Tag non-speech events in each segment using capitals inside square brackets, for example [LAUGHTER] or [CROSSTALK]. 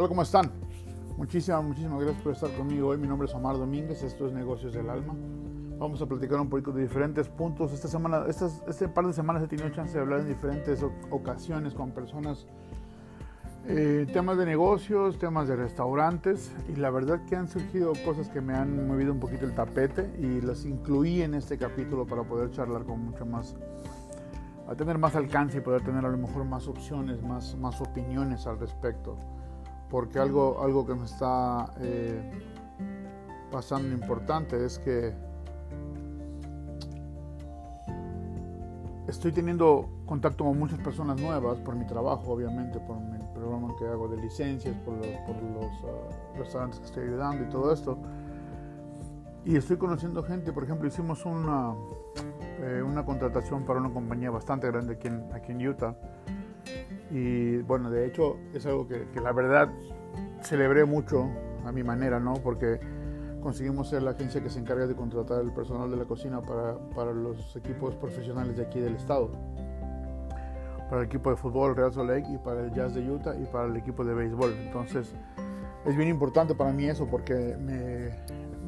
Hola, ¿cómo están? Muchísimas, muchísimas gracias por estar conmigo hoy. Mi nombre es Omar Domínguez, esto es Negocios del Alma. Vamos a platicar un poquito de diferentes puntos. Esta semana, este par de semanas he tenido chance de hablar en diferentes ocasiones con personas, eh, temas de negocios, temas de restaurantes y la verdad que han surgido cosas que me han movido un poquito el tapete y las incluí en este capítulo para poder charlar con mucho más, a tener más alcance y poder tener a lo mejor más opciones, más, más opiniones al respecto porque algo, algo que me está eh, pasando importante es que estoy teniendo contacto con muchas personas nuevas por mi trabajo, obviamente, por el programa que hago de licencias, por los, ah, restaurantes que estoy ayudando y todo esto. Y estoy conociendo gente, por ejemplo, hicimos una, eh, una contratación para una compañía bastante grande aquí en, aquí en Utah y bueno, de hecho es algo que, la verdad celebré mucho a mi manera, ¿no? Porque conseguimos ser la agencia que se encarga de contratar el personal de la cocina para, para los equipos profesionales de aquí del estado. Para el equipo de fútbol Real Salt Lake y para el Jazz de Utah y para el equipo de béisbol. Entonces es bien importante para mí eso porque me,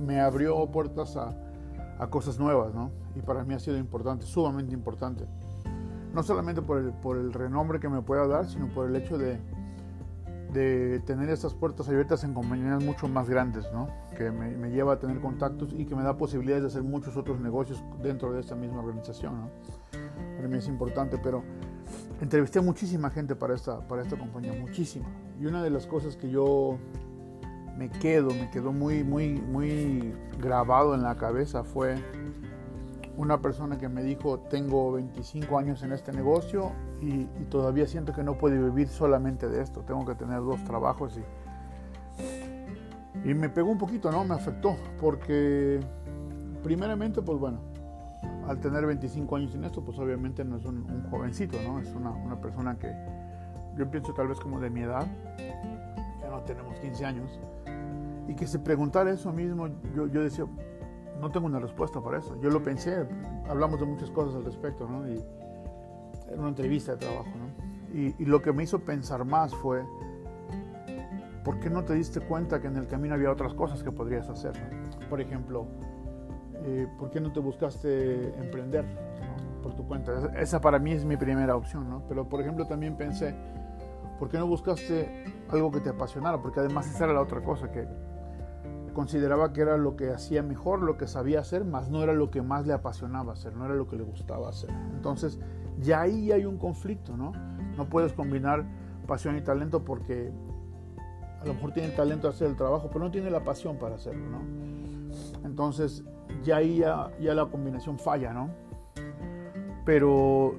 me abrió puertas a, a cosas nuevas, ¿no? Y para mí ha sido importante, sumamente importante no solamente por el, por el renombre que me pueda dar, sino por el hecho de, de tener estas puertas abiertas en compañías mucho más grandes, ¿no? que me, me, lleva a tener contactos y que me da posibilidades de hacer muchos otros negocios dentro de esta misma organización. Para mí es importante, pero entrevisté a muchísima gente para esta, para esta compañía, muchísima. Y una de las cosas que yo me quedo, me quedó muy, muy, muy grabado en la cabeza fue una persona que me dijo, tengo 25 años en este negocio y, todavía siento que no puedo vivir solamente de esto, tengo que tener dos trabajos y, y me pegó un poquito, ¿no? Me afectó, porque primeramente, pues bueno, al tener 25 años en esto, pues obviamente no es un, jovencito, ¿no? Es una, una, persona que yo pienso tal vez como de mi edad, ya no tenemos 15 años, y que se preguntara eso mismo, yo, yo decía, no tengo una respuesta para eso. Yo lo pensé, hablamos de muchas cosas al respecto, ¿no? Y era una entrevista de trabajo, ¿no? Y, y, lo que me hizo pensar más fue, ¿por qué no te diste cuenta que en el camino había otras cosas que podrías hacer? Por ejemplo, eh, ¿por qué no te buscaste emprender por tu cuenta? Esa para mí es mi primera opción, ¿no? Pero, por ejemplo, también pensé, ¿por qué no buscaste algo que te apasionara? Porque además esa era la otra cosa que consideraba que era lo que hacía mejor, lo que sabía hacer, más no era lo que más le apasionaba hacer, no era lo que le gustaba hacer. Entonces, ya ahí hay un conflicto, ¿no? No puedes combinar pasión y talento porque a lo mejor tiene el talento de hacer el trabajo, pero no tiene la pasión para hacerlo, ¿no? Entonces, ya ahí ya, ya la combinación falla, ¿no? Pero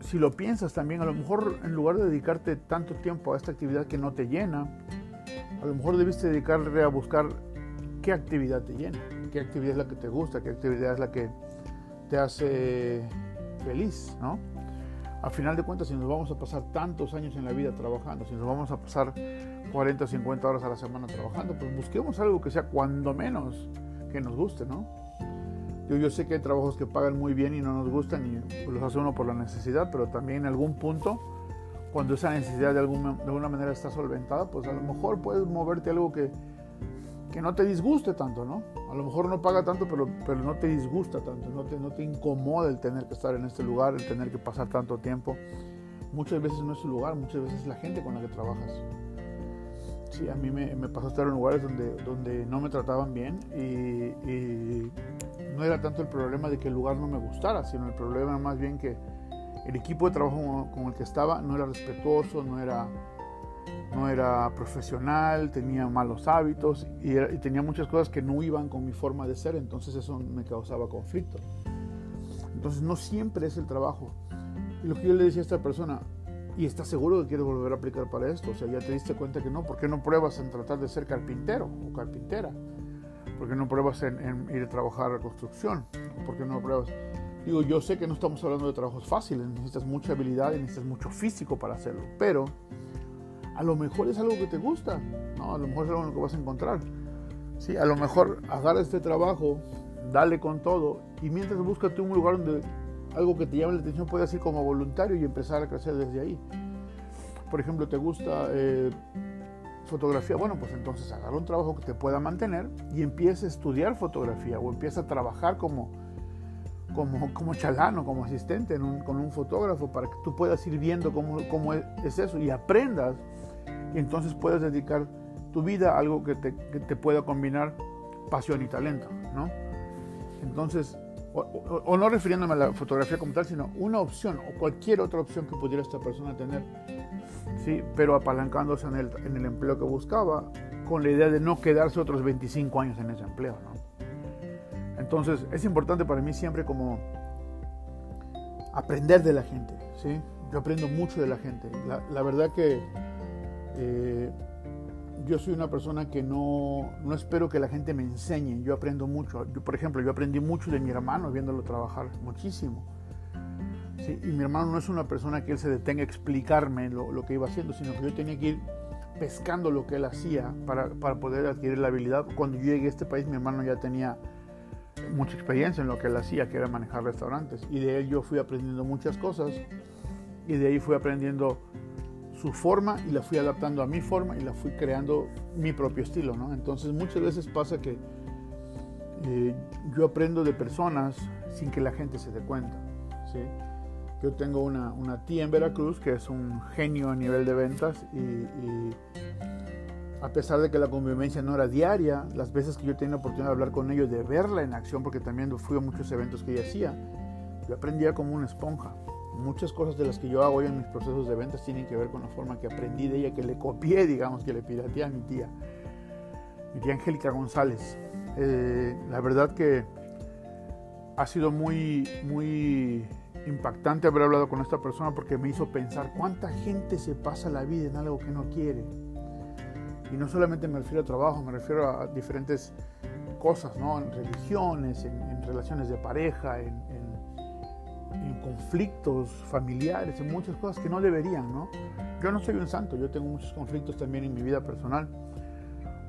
si lo piensas también, a lo mejor en lugar de dedicarte tanto tiempo a esta actividad que no te llena, a lo mejor debiste dedicarle a buscar qué actividad te llena, qué actividad es la que te gusta, qué actividad es la que te hace feliz, ¿no? A final de cuentas, si nos vamos a pasar tantos años en la vida trabajando, si nos vamos a pasar 40 o 50 horas a la semana trabajando, pues busquemos algo que sea cuando menos que nos guste, ¿no? Yo, yo sé que hay trabajos que pagan muy bien y no nos gustan y los hace uno por la necesidad, pero también en algún punto cuando esa necesidad de alguna, de alguna manera está solventada, pues a lo mejor puedes moverte algo que, que no te disguste tanto, ¿no? A lo mejor no paga tanto, pero, pero no te disgusta tanto, no te, no te incomoda el tener que estar en este lugar, el tener que pasar tanto tiempo. Muchas veces no es tu lugar, muchas veces es la gente con la que trabajas. Sí, a mí me, me pasó estar en lugares donde, donde no me trataban bien y, y no era tanto el problema de que el lugar no me gustara, sino el problema más bien que el equipo de trabajo con el que estaba no era respetuoso, no era, no era profesional, tenía malos hábitos y, tenía muchas cosas que no iban con mi forma de ser, entonces eso me causaba conflicto. Entonces no siempre es el trabajo. Y lo que yo le decía a esta persona, ¿y estás seguro que quieres volver a aplicar para esto? O sea, ya te diste cuenta que no, ¿por qué no pruebas en tratar de ser carpintero o carpintera? ¿Por qué no pruebas en, en ir a trabajar a construcción? ¿Por qué no pruebas? Digo, yo sé que no estamos hablando de trabajos fáciles, necesitas mucha habilidad y necesitas mucho físico para hacerlo, pero a lo mejor es algo que te gusta, ¿no? A lo mejor es algo en lo que vas a encontrar. Sí, a lo mejor agarra este trabajo, dale con todo y mientras búscate un lugar donde algo que te llame la atención puedas ir como voluntario y empezar a crecer desde ahí. por ejemplo, te gusta eh, fotografía, bueno, pues entonces agarra un trabajo que te pueda mantener y empieza a estudiar fotografía o empieza a trabajar como, como, como chalano, como asistente con un fotógrafo para que tú puedas ir viendo cómo, cómo es eso y aprendas y entonces puedes dedicar tu vida a algo que te, que te pueda combinar pasión y talento, ¿no? Entonces, o, no refiriéndome a la fotografía como tal, sino una opción o cualquier otra opción que pudiera esta persona tener, ¿sí? pero apalancándose en el, en el empleo que buscaba, con la idea de no quedarse otros 25 años en ese empleo. Entonces, es importante para mí siempre como aprender de la gente. ¿sí? Yo aprendo mucho de la gente. La, la verdad que eh, yo soy una persona que no, no, espero que la gente me enseñe, yo aprendo mucho. Yo, por ejemplo, yo aprendí mucho de mi hermano viéndolo trabajar, muchísimo. ¿Sí? Y mi hermano no es una persona que él se detenga a explicarme lo, lo, que iba haciendo, sino que yo tenía que ir pescando lo que él hacía para, para, poder adquirir la habilidad. Cuando yo llegué a este país, mi hermano ya tenía mucha experiencia en lo que él hacía, que era manejar restaurantes. Y de él yo fui aprendiendo muchas cosas. Y de ahí fui aprendiendo su forma y la fui adaptando a mi forma y la fui creando mi propio estilo, ¿no? Entonces muchas veces pasa que eh, yo aprendo de personas sin que la gente se dé cuenta, ¿sí? Yo tengo una, una, tía en Veracruz que es un genio a nivel de ventas y, y, a pesar de que la convivencia no era diaria, las veces que yo tenía la oportunidad de hablar con ellos, de verla en acción, porque también fui a muchos eventos que ella hacía, yo aprendía como una esponja. Muchas cosas de las que yo hago hoy en mis procesos de ventas tienen que ver con la forma que aprendí de ella, que le copié, digamos, que le pirateé a mi tía, mi tía Angélica González. Eh, la verdad que ha sido muy, muy impactante haber hablado con esta persona porque me hizo pensar cuánta gente se pasa la vida en algo que no quiere. Y no solamente me refiero a trabajo, me refiero a diferentes cosas, ¿no? En religiones, en, en relaciones de pareja, en, en en conflictos familiares, en muchas cosas que no deberían, ¿no? Yo no soy un santo, yo tengo muchos conflictos también en mi vida personal,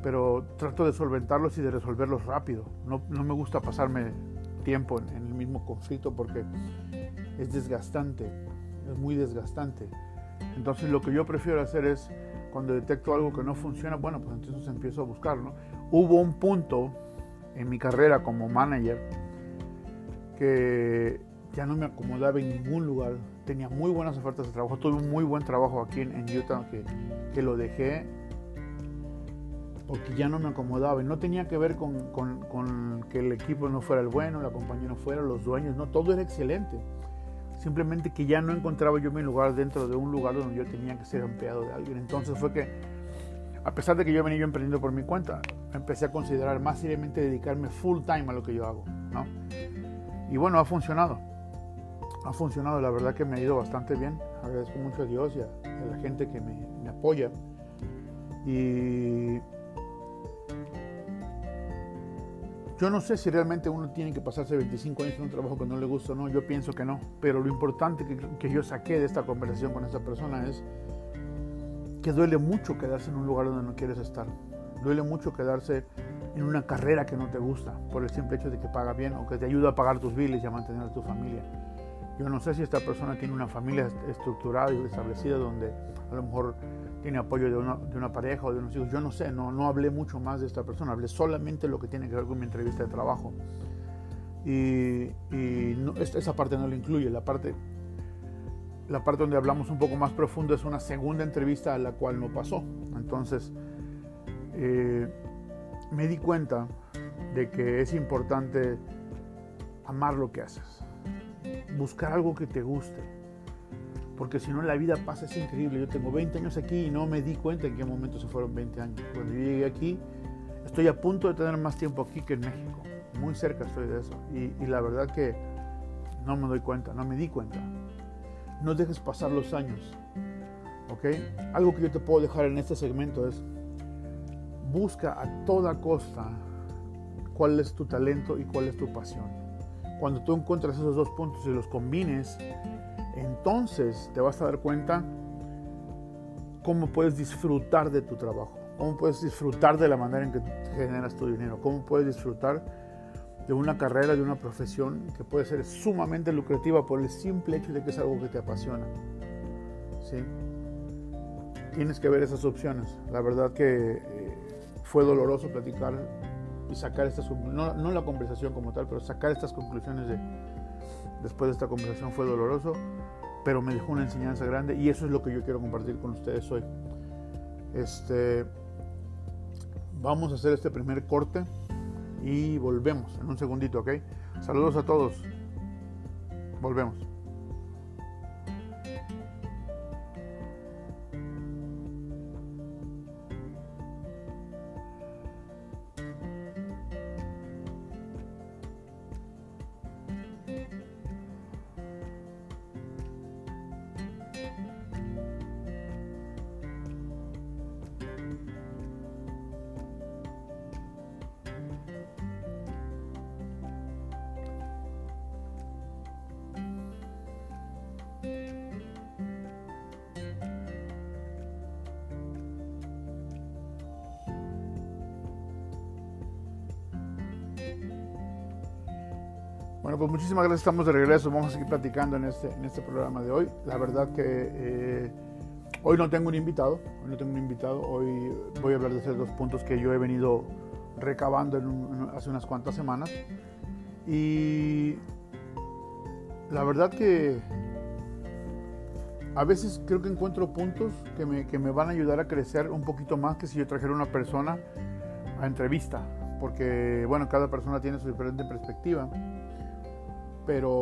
pero trato de solventarlos y de resolverlos rápido. No, no me gusta pasarme tiempo en, el mismo conflicto porque es desgastante, es muy desgastante. Entonces lo que yo prefiero hacer es, cuando detecto algo que no funciona, bueno, pues entonces empiezo a buscarlo. Hubo un punto en mi carrera como manager que ya no me acomodaba en ningún lugar. Tenía muy buenas ofertas de trabajo. Tuve un muy buen trabajo aquí en, en Utah que, que, lo dejé porque ya no me acomodaba. Y no tenía que ver con, con, con, que el equipo no fuera el bueno, la compañía no fuera, los dueños. No, todo era excelente. Simplemente que ya no encontraba yo mi lugar dentro de un lugar donde yo tenía que ser empleado de alguien. Entonces fue que, a pesar de que yo venía yo emprendiendo por mi cuenta, empecé a considerar más seriamente dedicarme full time a lo que yo hago. ¿no? Y bueno, ha funcionado ha funcionado, la verdad que me ha ido bastante bien. Agradezco mucho a Dios y a, la gente que me, me, apoya. Y yo no sé si realmente uno tiene que pasarse 25 años en un trabajo que no le gusta o no, yo pienso que no. Pero lo importante que, que yo saqué de esta conversación con esta persona es que duele mucho quedarse en un lugar donde no quieres estar. Duele mucho quedarse en una carrera que no te gusta por el simple hecho de que paga bien o que te ayuda a pagar tus biles y a mantener a tu familia. Yo no sé si esta persona tiene una familia estructurada y establecida donde a lo mejor tiene apoyo de una, de una pareja o de unos hijos. Yo no sé, no, no hablé mucho más de esta persona, hablé solamente lo que tiene que ver con mi entrevista de trabajo. Y, y no, esa parte no la incluye, la parte, la parte donde hablamos un poco más profundo es una segunda entrevista a la cual no pasó. Entonces, eh, me di cuenta de que es importante amar lo que haces buscar algo que te guste. Porque si no, la vida pasa, es increíble. Yo tengo 20 años aquí y no me di cuenta en qué momento se fueron 20 años. Cuando yo llegué aquí, estoy a punto de tener más tiempo aquí que en México. Muy cerca estoy de eso. Y, y la verdad que no me doy cuenta, no me di cuenta. No dejes pasar los años. ¿Ok? Algo que yo te puedo dejar en este segmento es, busca a toda costa cuál es tu talento y cuál es tu pasión cuando tú encuentras esos dos puntos y los combines, entonces te vas a dar cuenta cómo puedes disfrutar de tu trabajo, cómo puedes disfrutar de la manera en que generas tu dinero, cómo puedes disfrutar de una carrera, de una profesión que puede ser sumamente lucrativa por el simple hecho de que es algo que te apasiona. ¿sí? tienes que ver esas opciones. La verdad que eh, fue doloroso platicar y sacar estas, no, no la conversación como tal, pero sacar estas conclusiones de, después de esta conversación fue doloroso, pero me dejó una enseñanza grande y eso es lo que yo quiero compartir con ustedes hoy. Este, vamos a hacer este primer corte y volvemos en un segundito, ¿ok? Saludos a todos. Volvemos. Bueno, pues muchísimas gracias, estamos de regreso, vamos a seguir platicando en este, en este programa de hoy. La verdad que eh, hoy no tengo un invitado, hoy no tengo un invitado, hoy voy a hablar de esos dos puntos que yo he venido recabando hace unas cuantas semanas. Y la verdad que a veces creo que encuentro puntos que me, que me van a ayudar a crecer un poquito más que si yo trajera una persona a entrevista, porque bueno, cada persona tiene su diferente perspectiva pero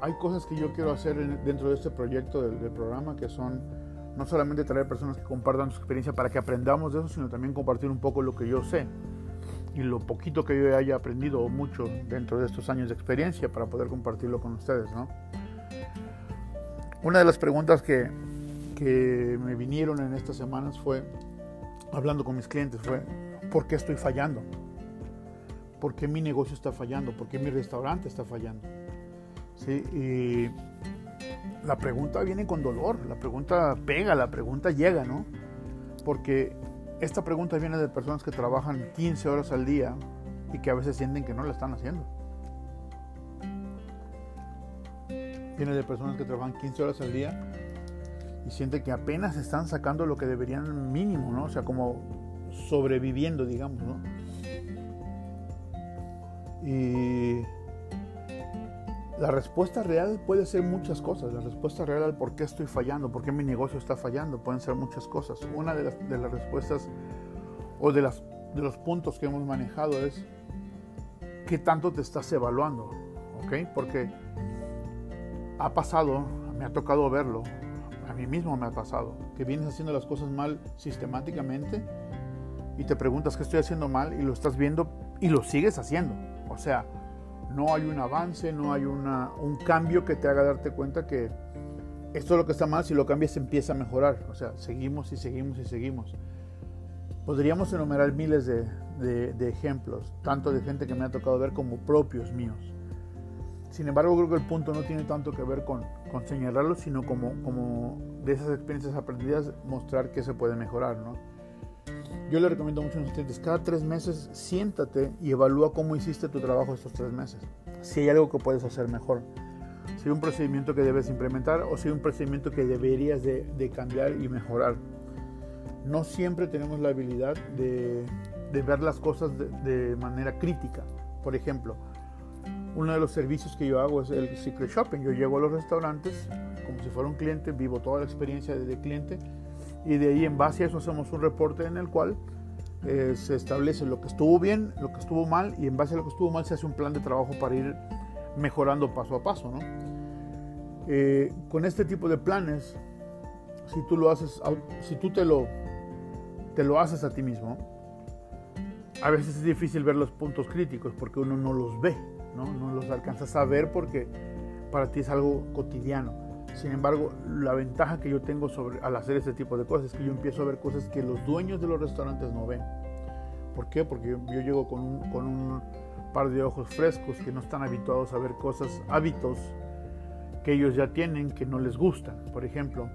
hay cosas que yo quiero hacer dentro de este proyecto del, programa que son no solamente traer personas que compartan su experiencia para que aprendamos de eso, sino también compartir un poco lo que yo sé y lo poquito que yo haya aprendido mucho dentro de estos años de experiencia para poder compartirlo con ustedes. ¿no? Una de las preguntas que, que me vinieron en estas semanas fue, hablando con mis clientes, fue, ¿por qué estoy fallando? Por qué mi negocio está fallando, por qué mi restaurante está fallando. ¿Sí? Y la pregunta viene con dolor, la pregunta pega, la pregunta llega, ¿no? Porque esta pregunta viene de personas que trabajan 15 horas al día y que a veces sienten que no la están haciendo. Viene de personas que trabajan 15 horas al día y sienten que apenas están sacando lo que deberían mínimo, ¿no? O sea, como sobreviviendo, digamos, ¿no? Y la respuesta real puede ser muchas cosas. La respuesta real al por qué estoy fallando, por qué mi negocio está fallando, pueden ser muchas cosas. Una de las, respuestas o de, las, de los puntos que hemos manejado es qué tanto te estás evaluando. ¿Ok? Porque ha pasado, me ha tocado verlo, a mí mismo me ha pasado, que vienes haciendo las cosas mal sistemáticamente y te preguntas qué estoy haciendo mal y lo estás viendo y lo sigues haciendo. O sea, no hay un avance, no hay una, un cambio que te haga darte cuenta que esto es lo que está mal, si lo cambias empieza a mejorar. O sea, seguimos y seguimos y seguimos. Podríamos enumerar miles de, de, ejemplos, tanto de gente que me ha tocado ver como propios míos. Sin embargo, creo que el punto no tiene tanto que ver con, con señalarlo, sino como, como de esas experiencias aprendidas mostrar que se puede mejorar, ¿no? Yo le recomiendo mucho a los clientes, cada tres meses siéntate y evalúa cómo hiciste tu trabajo estos tres meses. Si hay algo que puedes hacer mejor. Si hay un procedimiento que debes implementar o si hay un procedimiento que deberías de, cambiar y mejorar. No siempre tenemos la habilidad de, ver las cosas de, manera crítica. Por ejemplo, uno de los servicios que yo hago es el Secret Shopping. Yo llego a los restaurantes como si fuera un cliente, vivo toda la experiencia de cliente y de ahí en base a eso hacemos un reporte en el cual eh, se establece lo que estuvo bien, lo que estuvo mal y en base a lo que estuvo mal se hace un plan de trabajo para ir mejorando paso a paso. ¿no? Eh, con este tipo de planes, si tú lo haces, si tú te lo, te lo haces a ti mismo, a veces es difícil ver los puntos críticos porque uno no los ve, no, no los alcanzas a ver porque para ti es algo cotidiano sin embargo, la ventaja que yo tengo al hacer este tipo de cosas es que yo empiezo a ver cosas que los dueños de los restaurantes no ven. ¿Por qué? Porque yo, llego con un, par de ojos frescos que no están habituados a ver cosas, hábitos que ellos ya tienen que no les gustan. Por ejemplo,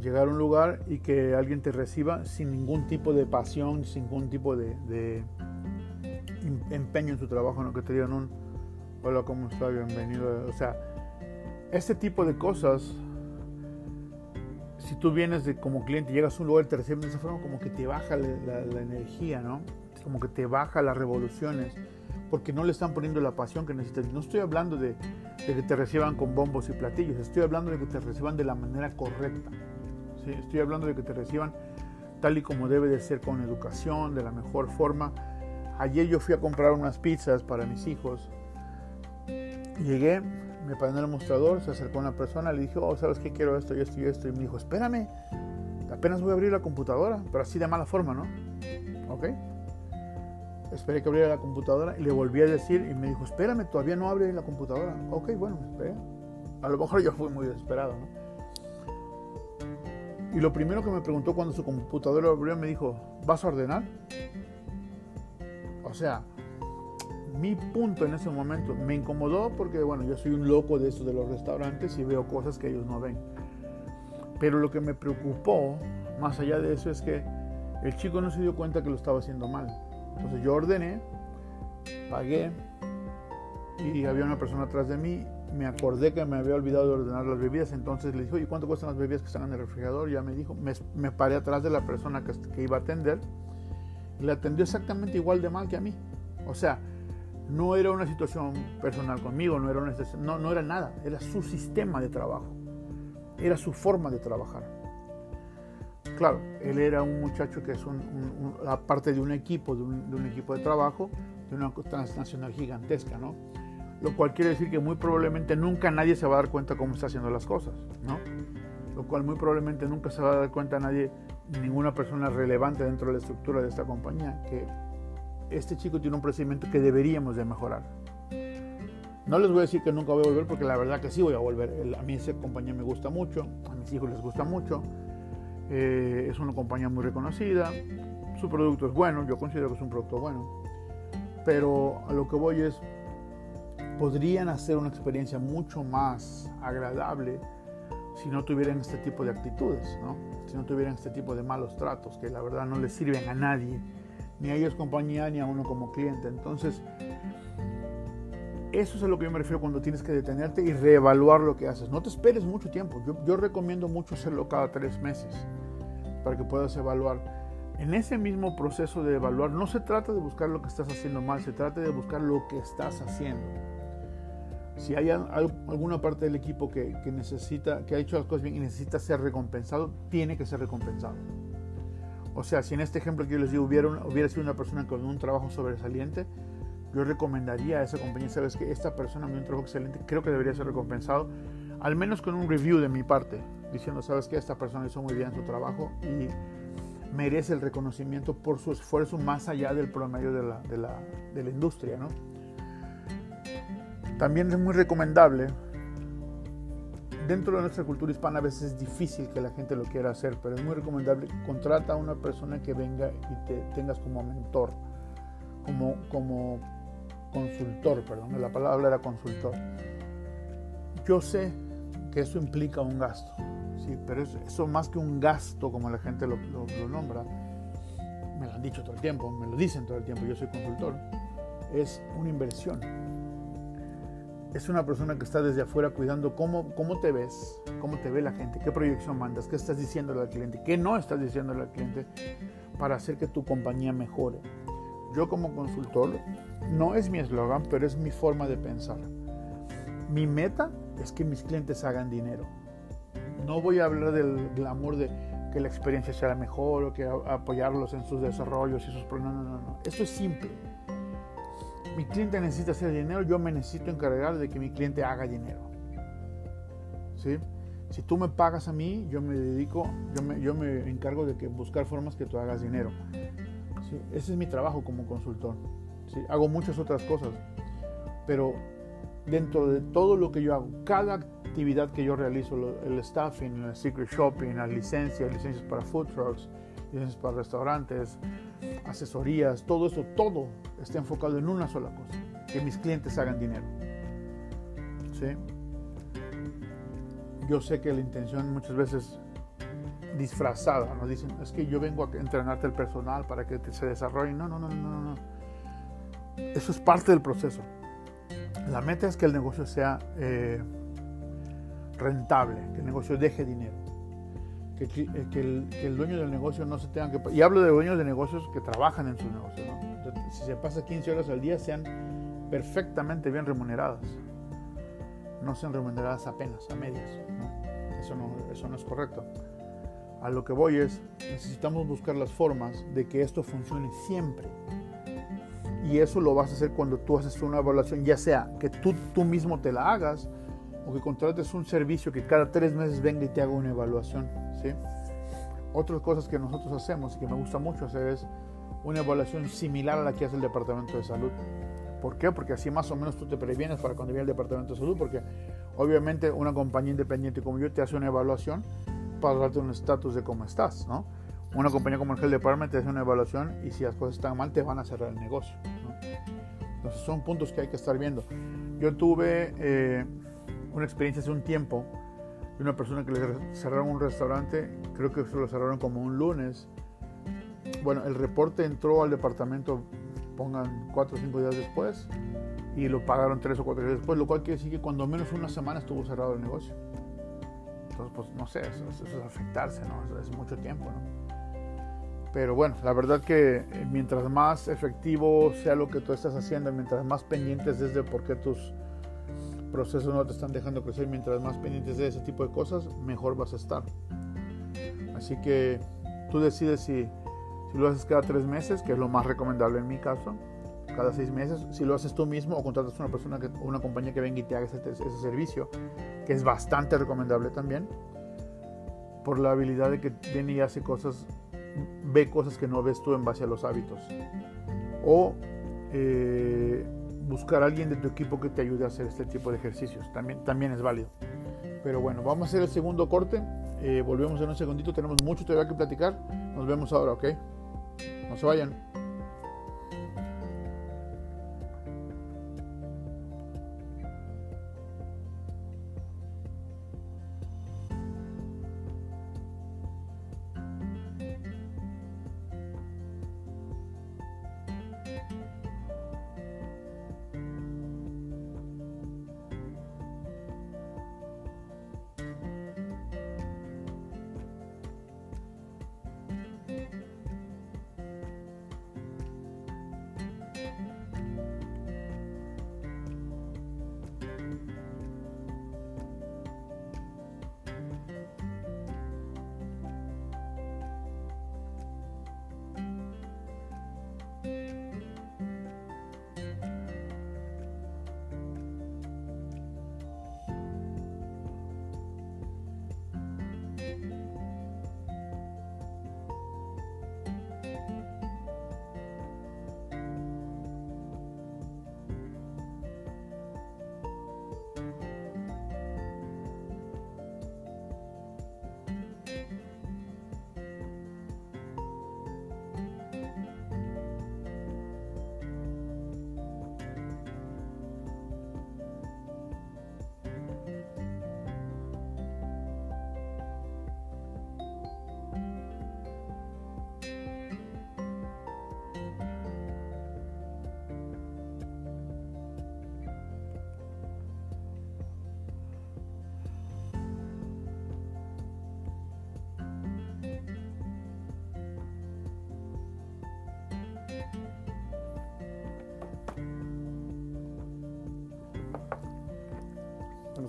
llegar a un lugar y que alguien te reciba sin ningún tipo de pasión, sin ningún tipo de, de empeño en su trabajo, no que te digan un hola, ¿cómo está? Bienvenido. O sea, este tipo de cosas, si tú vienes de, como cliente, llegas a un lugar te reciben de esa forma, como que te baja la, la energía, ¿no? Como que te baja las revoluciones, porque no le están poniendo la pasión que necesitas. No estoy hablando de, de que te reciban con bombos y platillos, estoy hablando de que te reciban de la manera correcta. ¿sí? Estoy hablando de que te reciban tal y como debe de ser, con educación, de la mejor forma. Ayer yo fui a comprar unas pizzas para mis hijos. Llegué, me paré en el mostrador, se acercó una persona, le dije, oh, ¿sabes qué? Quiero esto y esto y esto. Y me dijo, espérame, apenas voy a abrir la computadora, pero así de mala forma, ¿no? ¿Ok? Esperé que abriera la computadora y le volví a decir y me dijo, espérame, todavía no abre la computadora. Ok, bueno, espera. A lo mejor yo fui muy desesperado, ¿no? Y lo primero que me preguntó cuando su computadora abrió me dijo, ¿vas a ordenar? O sea, mi punto en ese momento me incomodó porque, bueno, yo soy un loco de eso de los restaurantes y veo cosas que ellos no ven. Pero lo que me preocupó, más allá de eso, es que el chico no se dio cuenta que lo estaba haciendo mal. Entonces yo ordené, pagué y había una persona atrás de mí. Me acordé que me había olvidado de ordenar las bebidas, entonces le dije, ¿y cuánto cuestan las bebidas que están en el refrigerador? Ya me dijo, me, paré atrás de la persona que, que iba a atender y le atendió exactamente igual de mal que a mí. O sea, no era una situación personal conmigo, no era, no, no era nada, era su sistema de trabajo, era su forma de trabajar. Claro, él era un muchacho que es un, parte de un equipo, de un, equipo de trabajo, de una transnacional gigantesca, ¿no? Lo cual quiere decir que muy probablemente nunca nadie se va a dar cuenta cómo está haciendo las cosas, ¿no? Lo cual muy probablemente nunca se va a dar cuenta nadie, ninguna persona relevante dentro de la estructura de esta compañía, que este chico tiene un procedimiento que deberíamos de mejorar. No les voy a decir que nunca voy a volver porque la verdad que sí voy a volver. A mí esa compañía me gusta mucho, a mis hijos les gusta mucho. Eh, es una compañía muy reconocida, su producto es bueno, yo considero que es un producto bueno, pero a lo que voy es, podrían hacer una experiencia mucho más agradable si no tuvieran este tipo de actitudes, ¿no? si no tuvieran este tipo de malos tratos que la verdad no les sirven a nadie, ni a ellos compañía, ni a uno como cliente. Entonces, eso es a lo que yo me refiero cuando tienes que detenerte y reevaluar lo que haces. No te esperes mucho tiempo. Yo, recomiendo mucho hacerlo cada tres meses para que puedas evaluar. En ese mismo proceso de evaluar no se trata de buscar lo que estás haciendo mal, se trata de buscar lo que estás haciendo. Si hay alguna parte del equipo que, necesita, que ha hecho las cosas bien y necesita ser recompensado, tiene que ser recompensado. O sea, si en este ejemplo que yo les digo hubiera, hubiera sido una persona con un trabajo sobresaliente, yo recomendaría a esa compañía, sabes que esta persona me dio un trabajo excelente, creo que debería ser recompensado, al menos con un review de mi parte diciendo, sabes que esta persona hizo muy bien su trabajo y merece el reconocimiento por su esfuerzo más allá del promedio de la, de la, de la industria. ¿no? También es muy recomendable, dentro de nuestra cultura hispana a veces es difícil que la gente lo quiera hacer, pero es muy recomendable, contrata a una persona que venga y te tengas como mentor, como, como consultor, perdón, la palabra era consultor. Yo sé que eso implica un gasto, Sí, pero eso, más que un gasto, como la gente lo, nombra, me lo han dicho todo el tiempo, me lo dicen todo el tiempo, yo soy consultor, es una inversión. Es una persona que está desde afuera cuidando cómo, cómo te ves, cómo te ve la gente, qué proyección mandas, qué estás diciéndole al cliente, qué no estás diciéndole al cliente para hacer que tu compañía mejore. Yo como consultor, no es mi eslogan, pero es mi forma de pensar. Mi meta es que mis clientes hagan dinero no voy a hablar del glamour de que la experiencia sea mejor o que apoyarlos en sus desarrollos y sus problemas. No, no, no. Esto es simple. Mi cliente necesita hacer dinero, yo me necesito encargar de que mi cliente haga dinero. ¿Sí? Si tú me pagas a mí, yo me dedico, yo me, yo me encargo de que buscar formas que tú hagas dinero. ¿Sí? Ese es mi trabajo como consultor. ¿Sí? Hago muchas otras cosas, pero dentro de todo lo que yo hago, cada actividad que yo realizo, el staffing, el secret shopping, las licencias, licencias para food trucks, para restaurantes, asesorías, todo eso, todo está enfocado en una sola cosa, que mis clientes hagan dinero. ¿Sí? Yo sé que la intención muchas veces disfrazada, nos dicen, es que yo vengo a entrenarte el personal para que se desarrolle. No, no, no, no, no. Eso es parte del proceso. La meta es que el negocio sea eh, rentable, que el negocio deje dinero, que, el, dueño del negocio no se tenga que... Y hablo de dueños de negocios que trabajan en sus negocios. Si se pasa 15 horas al día, sean perfectamente bien remuneradas. No sean remuneradas apenas, a medias. Eso, no, eso no es correcto. A lo que voy es, necesitamos buscar las formas de que esto funcione siempre. Y eso lo vas a hacer cuando tú haces una evaluación, ya sea que tú, tú mismo te la hagas o que contrates un servicio que cada tres meses venga y te haga una evaluación. ¿Sí? Otras cosas que nosotros hacemos y que me gusta mucho hacer es una evaluación similar a la que hace el Departamento de Salud. ¿Por qué? Porque así más o menos tú te previenes para cuando viene el Departamento de Salud, porque obviamente una compañía independiente como yo te hace una evaluación para darte un estatus de cómo estás, ¿no? Una compañía como el Health Department te hace una evaluación y si las cosas están mal te van a cerrar el negocio, Entonces son puntos que hay que estar viendo. Yo tuve eh, una experiencia hace un tiempo una persona que le cerraron un restaurante, creo que se lo cerraron como un lunes. Bueno, el reporte entró al departamento, pongan cuatro o cinco días después, y lo pagaron tres o cuatro días después, lo cual quiere decir que cuando menos una semana estuvo cerrado el negocio. Entonces, pues no sé, eso, es afectarse, ¿no? es mucho tiempo, ¿no? Pero bueno, la verdad que eh, mientras más efectivo sea lo que tú estás haciendo, mientras más pendientes desde por qué tus procesos no te están dejando crecer, mientras más pendientes de ese tipo de cosas, mejor vas a estar. Así que tú decides si, si lo haces cada tres meses, que es lo más recomendable en mi caso, cada seis meses, si lo haces tú mismo o contratas a una persona, que, una compañía que venga y te haga ese, ese servicio, que es bastante recomendable también, por la habilidad de que viene y hace cosas, ve cosas que no ves tú en base a los hábitos. O eh, buscar a alguien de tu equipo que te ayude a hacer este tipo de ejercicios. También, también es válido. Pero bueno, vamos a hacer el segundo corte. Eh, volvemos en un segundito. Tenemos mucho todavía que platicar. Nos vemos ahora, ¿ok? No se vayan.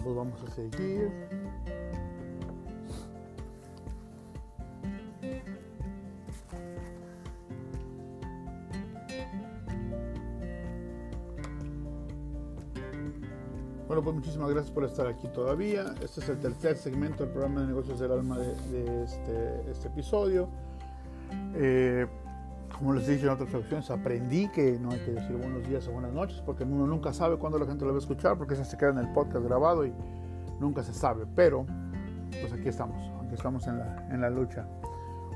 Pues vamos a seguir. Bueno, pues muchísimas gracias por estar aquí todavía. Este es el tercer segmento del programa de negocios del alma de, este, este, episodio. Eh, como les dije en otras ocasiones, aprendí que no hay que decir buenos días o buenas noches, porque uno nunca sabe cuándo la gente lo va a escuchar, porque se queda en el podcast grabado y nunca se sabe. Pero, pues aquí estamos, aquí estamos en la, en la lucha.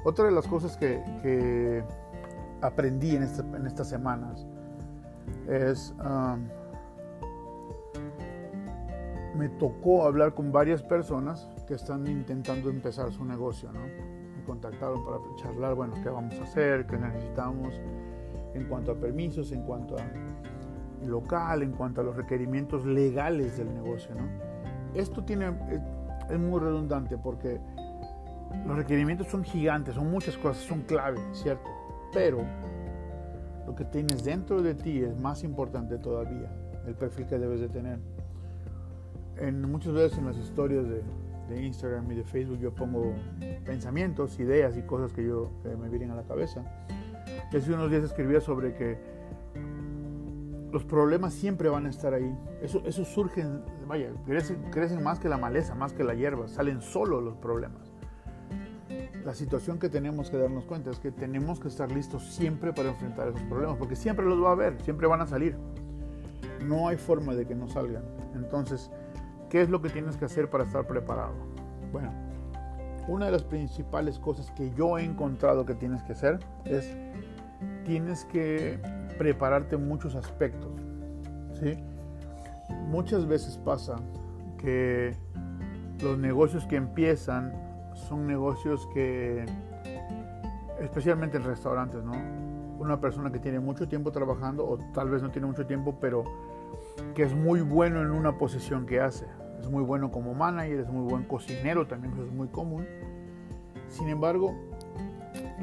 Otra de las cosas que, que aprendí en, este, en, estas semanas es, um, me tocó hablar con varias personas que están intentando empezar su negocio, ¿no? Contactaron para charlar, bueno, qué vamos a hacer, qué necesitamos en cuanto a permisos, en cuanto a local, en cuanto a los requerimientos legales del negocio, ¿no? Esto tiene, es, muy redundante porque los requerimientos son gigantes, son muchas cosas, son clave, ¿cierto? Pero lo que tienes dentro de ti es más importante todavía, el perfil que debes de tener. En muchas veces en las historias de, de Instagram y de Facebook yo pongo pensamientos, ideas y cosas que yo que me vienen a la cabeza. Y hace unos días escribía sobre que los problemas siempre van a estar ahí. Eso, eso surgen, vaya, crecen, crecen más que la maleza, más que la hierba, salen solo los problemas. La situación que tenemos que darnos cuenta es que tenemos que estar listos siempre para enfrentar esos problemas, porque siempre los va a haber, siempre van a salir. No hay forma de que no salgan. Entonces, ¿qué es lo que tienes que hacer para estar preparado? Bueno, una de las principales cosas que yo he encontrado que tienes que hacer es, tienes que prepararte en muchos aspectos. ¿sí? Muchas veces pasa que los negocios que empiezan son negocios que, especialmente en restaurantes, ¿no? Una persona que tiene mucho tiempo trabajando o tal vez no tiene mucho tiempo, pero que es muy bueno en una posición que hace. Es muy bueno como manager, es muy buen cocinero, también eso es muy común. Sin embargo,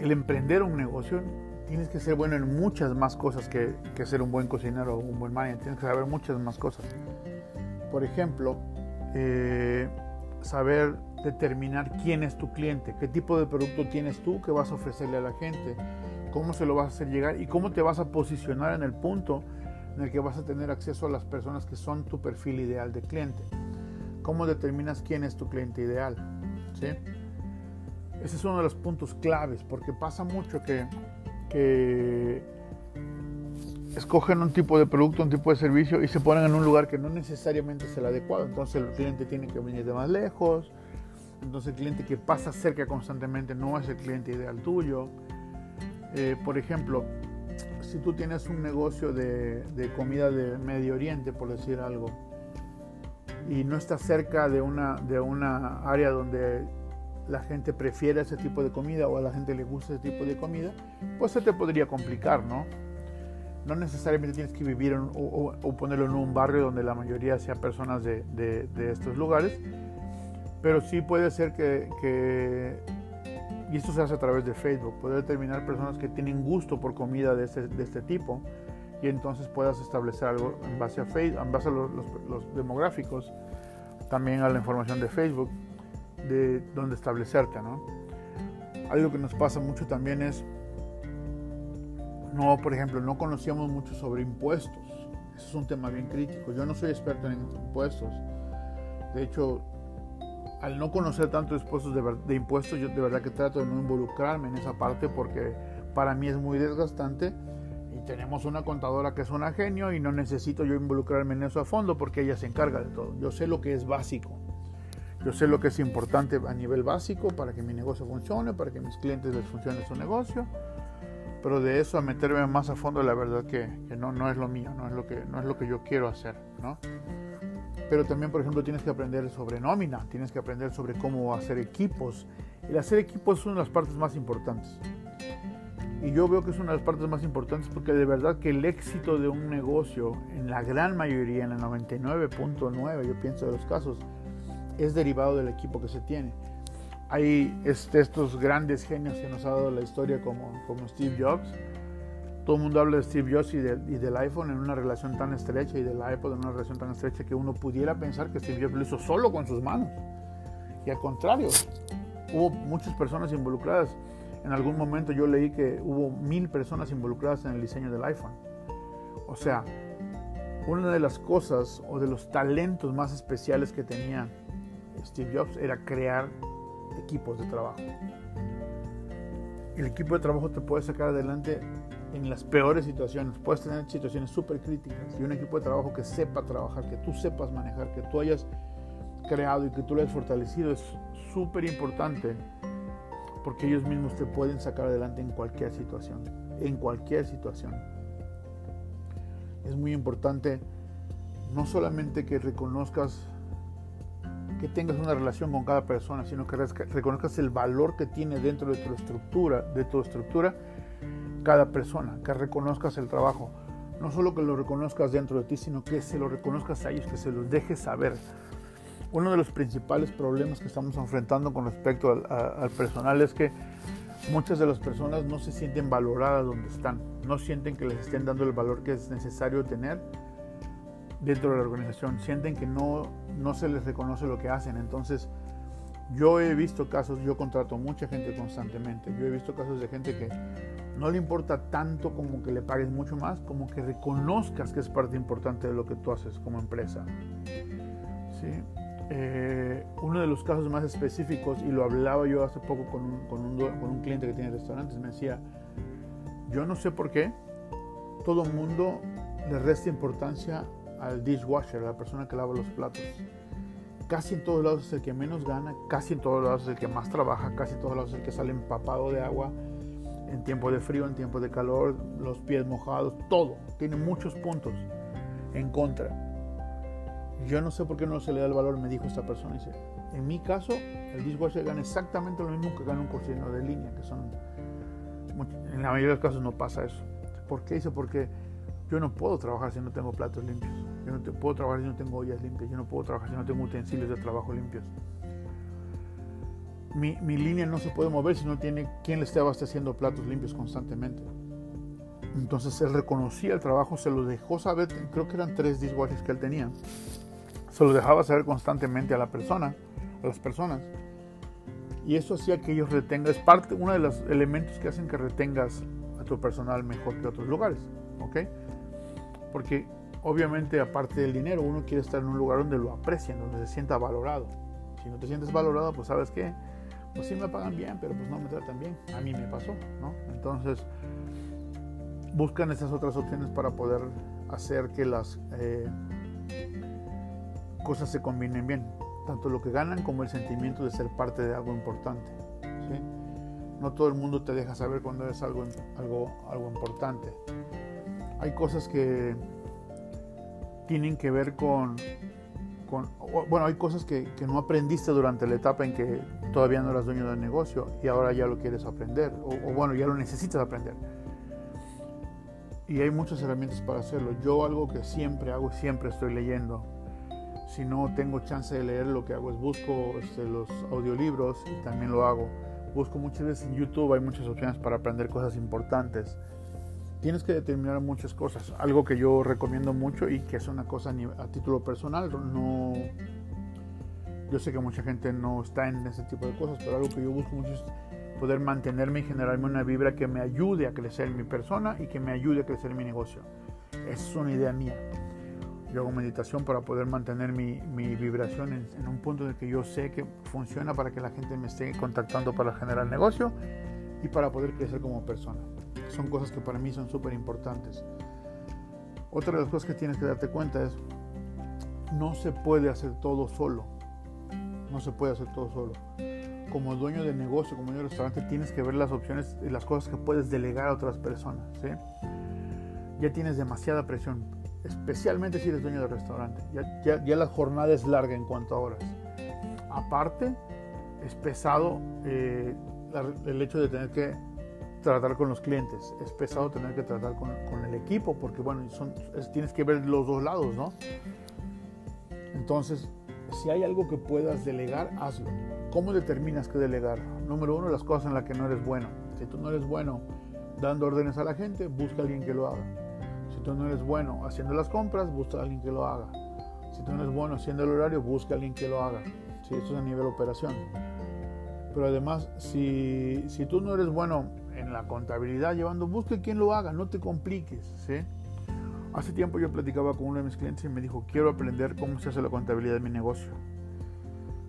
el emprender un negocio tienes que ser bueno en muchas más cosas que, que ser un buen cocinero o un buen manager. Tienes que saber muchas más cosas. Por ejemplo, eh, saber determinar quién es tu cliente, qué tipo de producto tienes tú que vas a ofrecerle a la gente, cómo se lo vas a hacer llegar y cómo te vas a posicionar en el punto en el que vas a tener acceso a las personas que son tu perfil ideal de cliente. ¿Cómo determinas quién es tu cliente ideal? ¿Sí? Ese es uno de los puntos claves porque pasa mucho que escogen un tipo de producto, un tipo de servicio y se ponen en un lugar que no necesariamente es el adecuado. Entonces el cliente tiene que venir de más lejos. Entonces el cliente que pasa cerca constantemente no es el cliente ideal tuyo. Eh, por ejemplo, si tú tienes un negocio de, de, comida de Medio Oriente, por decir algo, y no estás cerca de una, de una área donde la gente prefiere ese tipo de comida o a la gente le gusta ese tipo de comida, pues se te podría complicar, ¿no? No necesariamente tienes que vivir o, ponerlo en un barrio donde la mayoría sea personas de, de, estos lugares, pero sí puede ser que, y esto se hace a través de Facebook, puede determinar personas que tienen gusto por comida de este, de este tipo y entonces puedas establecer algo en base a Facebook, en base a los, los demográficos, también a la información de Facebook de donde establecerte, ¿no? Algo que nos pasa mucho también es, no, por ejemplo, no conocíamos mucho sobre impuestos. Eso es un tema bien crítico. Yo no soy experto en impuestos. De hecho, al no conocer tanto de, de impuestos, yo de verdad que trato de no involucrarme en esa parte porque para mí es muy desgastante y tenemos una contadora que es una genio y no necesito yo involucrarme en eso a fondo porque ella se encarga de todo. Yo sé lo que es básico. Yo sé lo que es importante a nivel básico para que mi negocio funcione, para que mis clientes les funcione su negocio, pero de eso a meterme más a fondo, la verdad que, que, no, no es lo mío, no es lo, que, no es lo que yo quiero hacer, ¿no? Pero también, por ejemplo, tienes que aprender sobre nómina, tienes que aprender sobre cómo hacer equipos. El hacer equipos es una de las partes más importantes. Y yo veo que es una de las partes más importantes porque de verdad que el éxito de un negocio, en la gran mayoría, en el 99.9, yo pienso de los casos, es derivado del equipo que se tiene. Hay este, estos grandes genios que nos ha dado la historia como, como Steve Jobs. Todo el mundo habla de Steve Jobs y, del iPhone en una relación tan estrecha y del iPod en una relación tan estrecha que uno pudiera pensar que Steve Jobs lo hizo solo con sus manos. Y al contrario, hubo muchas personas involucradas. En algún momento yo leí que hubo mil personas involucradas en el diseño del iPhone. O sea, una de las cosas o de los talentos más especiales que tenía Steve Jobs era crear equipos de trabajo. El equipo de trabajo te puede sacar adelante en las peores situaciones. Puedes tener situaciones súper críticas y un equipo de trabajo que sepa trabajar, que tú sepas manejar, que tú hayas creado y que tú lo hayas fortalecido es súper importante porque ellos mismos te pueden sacar adelante en cualquier situación. En cualquier situación. Es muy importante no solamente que reconozcas que tengas una relación con cada persona, sino que reconozcas el valor que tiene dentro de tu estructura, de tu estructura, cada persona, que reconozcas el trabajo. No solo que lo reconozcas dentro de ti, sino que se lo reconozcas a ellos, que se los dejes saber. uno de los principales problemas que estamos enfrentando con respecto al, al, personal es que muchas de las personas no se sienten valoradas donde están, no sienten que les estén dando el valor que es necesario tener dentro de la organización, sienten que no, no se les reconoce lo que hacen. Entonces, yo he visto casos, yo contrato mucha gente constantemente, yo he visto casos de gente que no le importa tanto como que le pagues mucho más, como que reconozcas que es parte importante de lo que tú haces como empresa. ¿Sí? Eh, uno de los casos más específicos, y lo hablaba yo hace poco con un, con un, con un cliente que tiene restaurantes, me decía, yo no sé por qué todo mundo le resta importancia al dishwasher, a la persona que lava los platos casi en todos lados es el que menos gana, casi en todos lados es el que más trabaja, casi en todos lados es el que sale empapado de agua en tiempo de frío, en tiempo de calor, los pies mojados, todo. Tiene muchos puntos en contra. Yo no sé por qué no se le da el valor, me dijo esta persona. Dice, en mi caso, el dishwasher gana exactamente lo mismo que gana un cocinero de línea, que son... En la mayoría de los casos no pasa eso. ¿Por qué? Dice, porque yo no puedo trabajar si no tengo platos limpios. Yo no puedo trabajar si no tengo ollas limpias. Yo no puedo trabajar si no tengo utensilios de trabajo limpios. Mi, mi, línea no se puede mover si no tiene quien le esté abasteciendo platos limpios constantemente. Entonces él reconocía el trabajo, se lo dejó saber, creo que eran tres dishwashers que él tenía. Se lo dejaba saber constantemente a la persona, a las personas. Y eso hacía que ellos retengan, es parte, uno de los elementos que hacen que retengas a tu personal mejor que otros lugares. ¿Ok? Porque obviamente aparte del dinero, uno quiere estar en un lugar donde lo aprecien, donde se sienta valorado. Si no te sientes valorado, pues sabes qué, pues sí me pagan bien, pero pues no me tratan bien. A mí me pasó, ¿no? Entonces, buscan esas otras opciones para poder hacer que las eh, cosas se combinen bien. Tanto lo que ganan como el sentimiento de ser parte de algo importante. No todo el mundo te deja saber cuando es algo, algo, algo importante hay cosas que tienen que ver con, bueno, hay cosas que, no aprendiste durante la etapa en que todavía no eras dueño del negocio y ahora ya lo quieres aprender, o, bueno, ya lo necesitas aprender. Y hay muchas herramientas para hacerlo. Yo algo que siempre hago, siempre estoy leyendo. Si no tengo chance de leer, lo que hago es busco este, los audiolibros y también lo hago. Busco muchas veces en YouTube, hay muchas opciones para aprender cosas importantes tienes que determinar muchas cosas. Algo que yo recomiendo mucho y que es una cosa a título personal, no... Yo sé que mucha gente no está en ese tipo de cosas, pero algo que yo busco mucho es poder mantenerme y generarme una vibra que me ayude a crecer mi persona y que me ayude a crecer mi negocio. Esa es una idea mía. Yo hago meditación para poder mantener mi, mi vibración en, en, un punto de que yo sé que funciona para que la gente me esté contactando para generar negocio y para poder crecer como persona son cosas que para mí son súper importantes. Otra de las cosas que tienes que darte cuenta es, no se puede hacer todo solo. No se puede hacer todo solo. Como dueño de negocio, como dueño de restaurante, tienes que ver las opciones y las cosas que puedes delegar a otras personas. Ya tienes demasiada presión, especialmente si eres dueño de restaurante. Ya, ya, la jornada es larga en cuanto a horas. Aparte, es pesado eh, el hecho de tener que tratar con los clientes, es pesado tener que tratar con, el equipo, porque bueno, son, tienes que ver los dos lados, ¿no? Entonces, si hay algo que puedas delegar, hazlo. ¿Cómo determinas qué delegar? Número uno, las cosas en las que no eres bueno. Si tú no eres bueno dando órdenes a la gente, busca a alguien que lo haga. Si tú no eres bueno haciendo las compras, busca a alguien que lo haga. Si tú no eres bueno haciendo el horario, busca a alguien que lo haga. Si eso es a nivel operación. Pero además, si, si tú no eres bueno en la contabilidad llevando, busque quien lo haga, no te compliques. ¿sí? Hace tiempo yo platicaba con uno de mis clientes y me dijo, quiero aprender cómo se hace la contabilidad de mi negocio.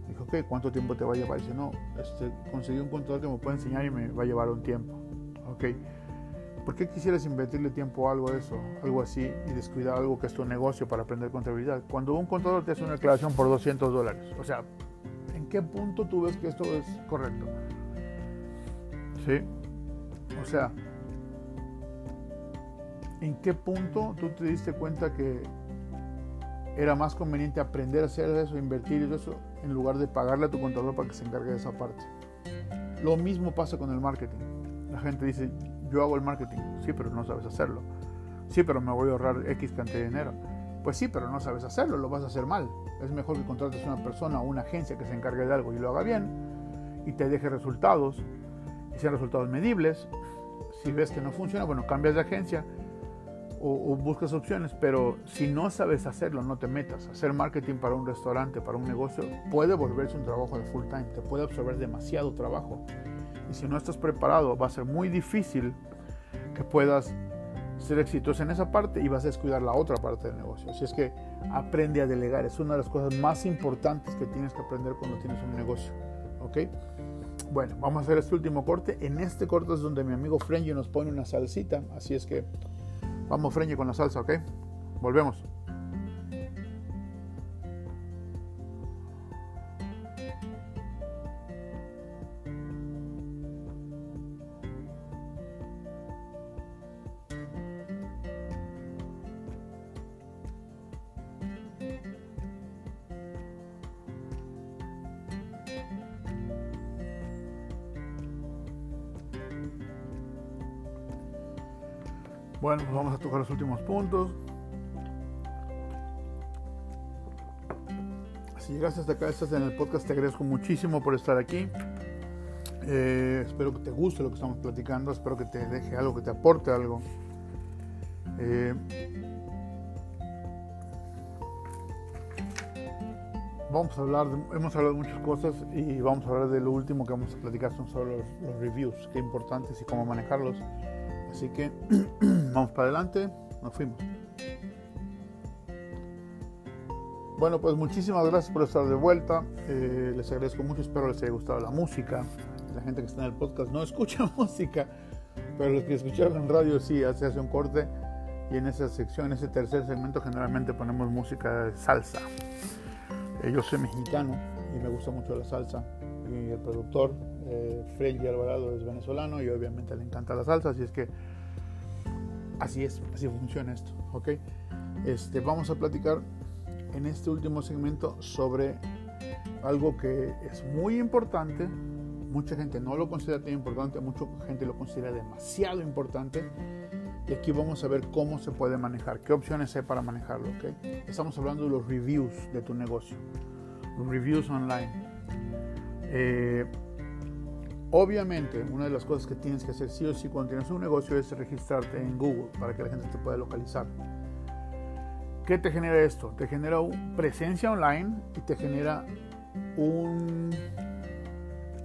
Dijo, ok, ¿cuánto tiempo te va a llevar? Dice, no, este, conseguí un contador que me pueda enseñar y me va a llevar un tiempo. Ok, ¿por qué quisieras invertirle tiempo a algo de eso, algo así, y descuidar algo que es tu negocio para aprender contabilidad? Cuando un contador te hace una declaración por 200 dólares, o sea, ¿en qué punto tú ves que esto es correcto? ¿Sí? O sea, ¿en qué punto tú te diste cuenta que era más conveniente aprender a hacer eso, invertir en eso, en lugar de pagarle a tu contador para que se encargue de esa parte? Lo mismo pasa con el marketing. La gente dice, yo hago el marketing, sí, pero no sabes hacerlo. Sí, pero me voy a ahorrar X cantidad de dinero. Pues sí, pero no sabes hacerlo, lo vas a hacer mal. Es mejor que contrates a una persona o una agencia que se encargue de algo y lo haga bien y te deje resultados y sean resultados medibles. Si ves que no funciona, bueno, cambias de agencia o, o, buscas opciones, pero si no sabes hacerlo, no te metas. Hacer marketing para un restaurante, para un negocio, puede volverse un trabajo de full time, te puede absorber demasiado trabajo. Y si no estás preparado, va a ser muy difícil que puedas ser exitoso en esa parte y vas a descuidar la otra parte del negocio. Así es que aprende a delegar. Es una de las cosas más importantes que tienes que aprender cuando tienes un negocio. ¿Ok? Bueno, vamos a hacer este último corte. En este corte es donde mi amigo Frenji nos pone una salsita. Así es que vamos Frenji con la salsa, ¿ok? Volvemos. Bueno, pues vamos a tocar los últimos puntos. Si llegaste hasta acá, estás en el podcast, te agradezco muchísimo por estar aquí. Eh, espero que te guste lo que estamos platicando, espero que te deje algo, que te aporte algo. Eh, vamos a hablar, de, hemos hablado de muchas cosas y vamos a hablar de lo último que vamos a platicar, son sobre los, los reviews, qué importantes y cómo manejarlos. Así que [CLEARS THROAT] vamos para adelante, nos fuimos. Bueno, pues muchísimas gracias por estar de vuelta. Eh, les agradezco mucho, espero les haya gustado la música. La gente que está en el podcast no [LAUGHS] escucha música, pero los que escucharon en radio sí, se hace un corte. Y en esa sección, en ese tercer segmento, generalmente ponemos música de salsa. Eh, yo soy mexicano y me gusta mucho la salsa. Y el productor, eh, Freddy Alvarado, es venezolano y obviamente le encanta la salsa, así es que así es, así funciona esto, ¿ok? Este, vamos a platicar en este último segmento sobre algo que es muy importante, mucha gente no lo considera tan importante, mucha gente lo considera demasiado importante y aquí vamos a ver cómo se puede manejar, qué opciones hay para manejarlo, ¿ok? Estamos hablando de los reviews de tu negocio, los reviews online. Eh, Obviamente, una de las cosas que tienes que hacer sí o sí cuando tienes un negocio es registrarte en Google para que la gente te pueda localizar. ¿Qué te genera esto? Te genera presencia online y te genera un,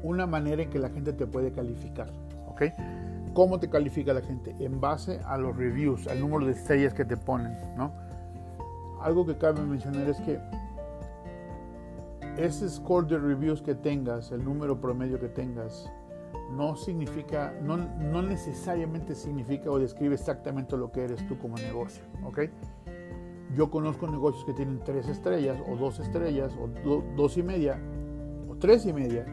una manera en que la gente te puede calificar. ¿ok? ¿Cómo te califica la gente? En base a los reviews, al número de estrellas que te ponen. ¿no? Algo que cabe mencionar es que ese score de reviews que tengas, el número promedio que tengas, no significa, no, no, necesariamente significa o describe exactamente lo que eres tú como negocio, ¿ok? Yo conozco negocios que tienen tres estrellas o dos estrellas o dos y media o tres y media